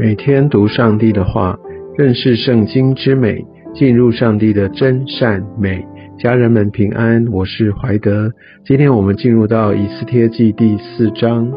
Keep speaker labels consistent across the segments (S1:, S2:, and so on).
S1: 每天读上帝的话，认识圣经之美，进入上帝的真善美。家人们平安，我是怀德。今天我们进入到以斯帖记第四章。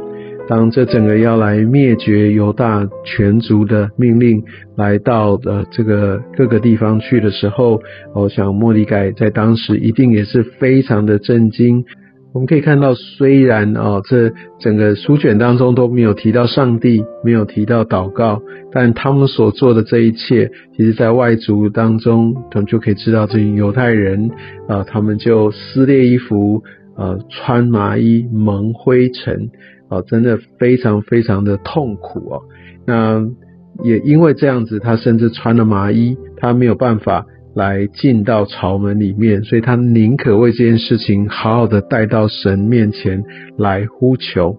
S1: 当这整个要来灭绝犹大全族的命令来到呃这个各个地方去的时候，我想莫迪改在当时一定也是非常的震惊。我们可以看到，虽然哦，这整个书卷当中都没有提到上帝，没有提到祷告，但他们所做的这一切，其实在外族当中，他们就可以知道，这些犹太人啊，他们就撕裂衣服，呃，穿麻衣蒙灰尘，啊，真的非常非常的痛苦哦。那也因为这样子，他甚至穿了麻衣，他没有办法。来进到朝门里面，所以他宁可为这件事情好好的带到神面前来呼求。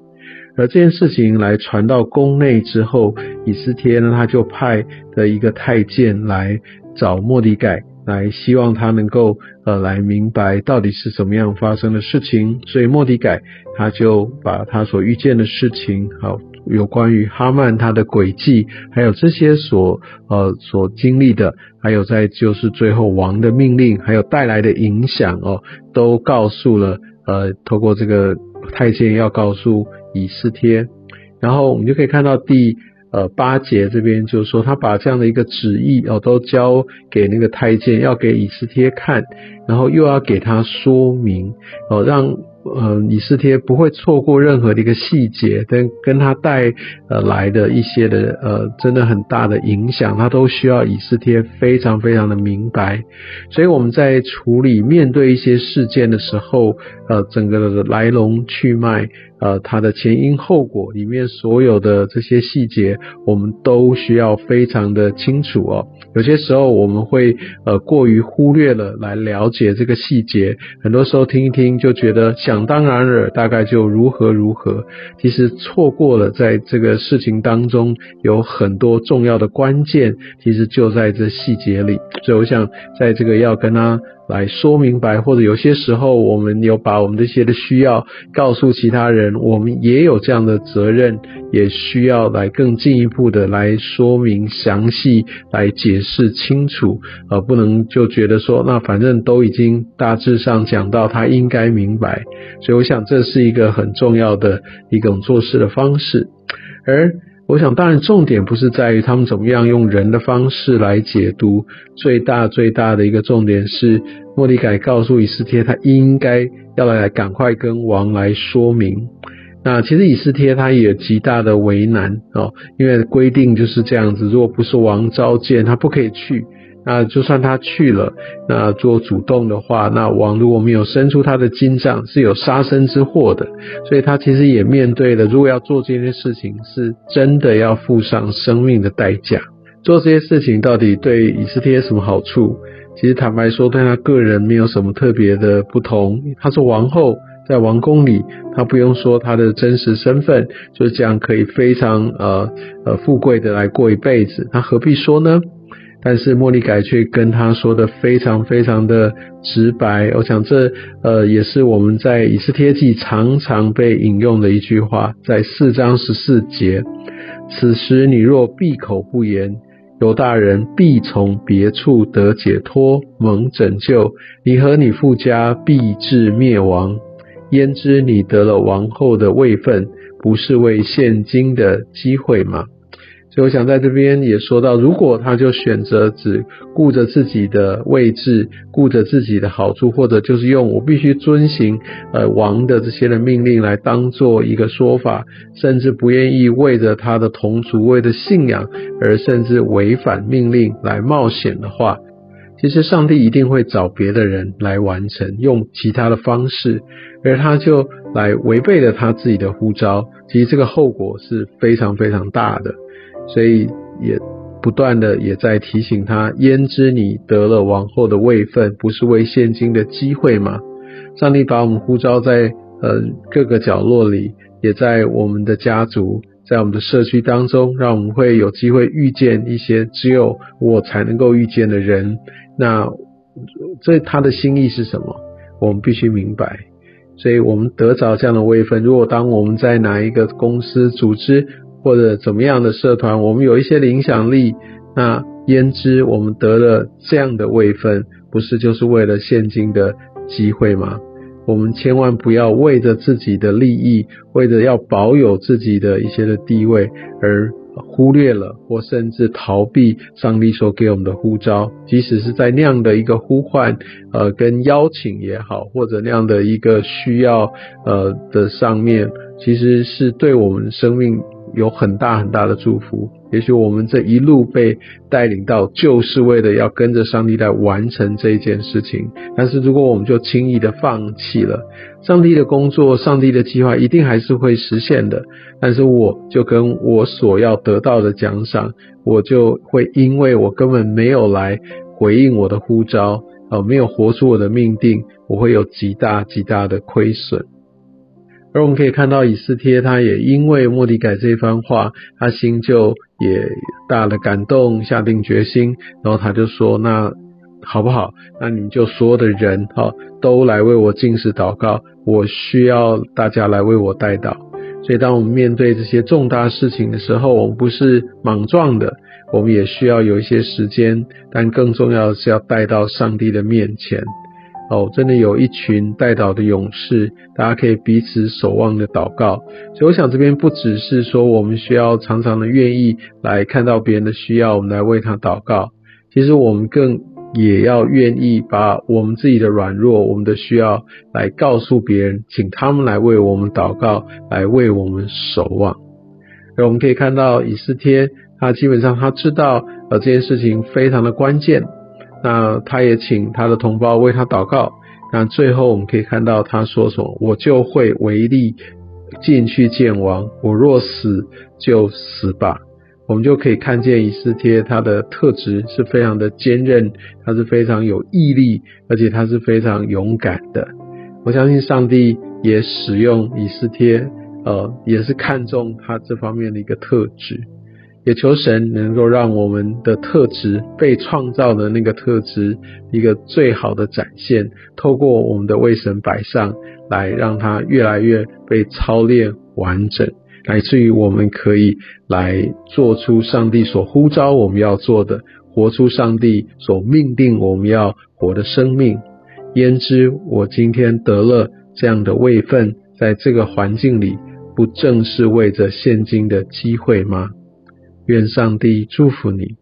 S1: 而这件事情来传到宫内之后，以斯帖呢，他就派的一个太监来找莫迪改，来希望他能够呃来明白到底是怎么样发生的事情。所以莫迪改他就把他所遇见的事情好。有关于哈曼他的轨迹，还有这些所呃所经历的，还有在就是最后王的命令，还有带来的影响哦，都告诉了呃，透过这个太监要告诉以斯帖，然后我们就可以看到第呃八节这边就是说，他把这样的一个旨意哦都交给那个太监，要给以斯帖看，然后又要给他说明哦让。呃，以斯帖不会错过任何的一个细节，但跟他带呃来的一些的呃，真的很大的影响，他都需要以斯帖非常非常的明白。所以我们在处理面对一些事件的时候，呃，整个的来龙去脉。呃，它的前因后果里面所有的这些细节，我们都需要非常的清楚哦。有些时候我们会呃过于忽略了来了解这个细节，很多时候听一听就觉得想当然尔，大概就如何如何，其实错过了在这个事情当中有很多重要的关键，其实就在这细节里。所以我想在这个要跟他。来说明白，或者有些时候我们有把我们这些的需要告诉其他人，我们也有这样的责任，也需要来更进一步的来说明详细，来解释清楚，而不能就觉得说，那反正都已经大致上讲到，他应该明白。所以我想这是一个很重要的一种做事的方式，而。我想，当然，重点不是在于他们怎么样用人的方式来解读。最大最大的一个重点是，莫迪改告诉以斯帖，他应该要来赶快跟王来说明。那其实以斯帖他也极大的为难哦，因为规定就是这样子，如果不是王召见，他不可以去。那就算他去了，那做主动的话，那王如果没有伸出他的金杖，是有杀身之祸的。所以他其实也面对了，如果要做这件事情，是真的要付上生命的代价。做这些事情到底对以斯帖什么好处？其实坦白说，对他个人没有什么特别的不同。他是王后，在王宫里，他不用说他的真实身份，就是这样可以非常呃呃富贵的来过一辈子。他何必说呢？但是莫莉改却跟他说的非常非常的直白，我想这呃也是我们在以斯帖记常常被引用的一句话，在四章十四节，此时你若闭口不言，犹大人必从别处得解脱，蒙拯救，你和你父家必至灭亡。焉知你得了王后的位分，不是为现今的机会吗？所以我想在这边也说到，如果他就选择只顾着自己的位置，顾着自己的好处，或者就是用我必须遵行呃王的这些的命令来当做一个说法，甚至不愿意为着他的同族为的信仰而甚至违反命令来冒险的话，其实上帝一定会找别的人来完成，用其他的方式，而他就来违背了他自己的呼召，其实这个后果是非常非常大的。所以也不断的也在提醒他：焉知你得了王后的位分，不是为现今的机会吗？上帝把我们呼召在呃各个角落里，也在我们的家族，在我们的社区当中，让我们会有机会遇见一些只有我才能够遇见的人。那这他的心意是什么？我们必须明白。所以我们得着这样的位分，如果当我们在哪一个公司组织，或者怎么样的社团，我们有一些影响力，那焉知我们得了这样的位分，不是就是为了现今的机会吗？我们千万不要为着自己的利益，为着要保有自己的一些的地位而。忽略了，或甚至逃避上帝所给我们的呼召，即使是在那样的一个呼唤，呃，跟邀请也好，或者那样的一个需要，呃的上面，其实是对我们生命。有很大很大的祝福。也许我们这一路被带领到，就是为了要跟着上帝来完成这一件事情。但是如果我们就轻易的放弃了，上帝的工作、上帝的计划一定还是会实现的。但是我就跟我所要得到的奖赏，我就会因为我根本没有来回应我的呼召，呃，没有活出我的命定，我会有极大极大的亏损。而我们可以看到，以斯帖他也因为莫迪改这番话，他心就也大了感动，下定决心，然后他就说：“那好不好？那你们就所有的人哈，都来为我进食祷告，我需要大家来为我带祷。所以，当我们面对这些重大事情的时候，我们不是莽撞的，我们也需要有一些时间，但更重要的是要带到上帝的面前。”哦，真的有一群带祷的勇士，大家可以彼此守望的祷告。所以我想这边不只是说我们需要常常的愿意来看到别人的需要，我们来为他祷告。其实我们更也要愿意把我们自己的软弱、我们的需要来告诉别人，请他们来为我们祷告，来为我们守望。而我们可以看到以斯帖，他基本上他知道呃这件事情非常的关键。那他也请他的同胞为他祷告。那最后我们可以看到他说什么：“我就会为力进去见王，我若死就死吧。”我们就可以看见以斯帖他的特质是非常的坚韧，他是非常有毅力，而且他是非常勇敢的。我相信上帝也使用以斯帖，呃，也是看重他这方面的一个特质。也求神能够让我们的特质被创造的那个特质一个最好的展现，透过我们的为神摆上来，让它越来越被操练完整，乃至于我们可以来做出上帝所呼召我们要做的，活出上帝所命定我们要活的生命。焉知我今天得了这样的位分，在这个环境里，不正是为着现今的机会吗？愿上帝祝福你。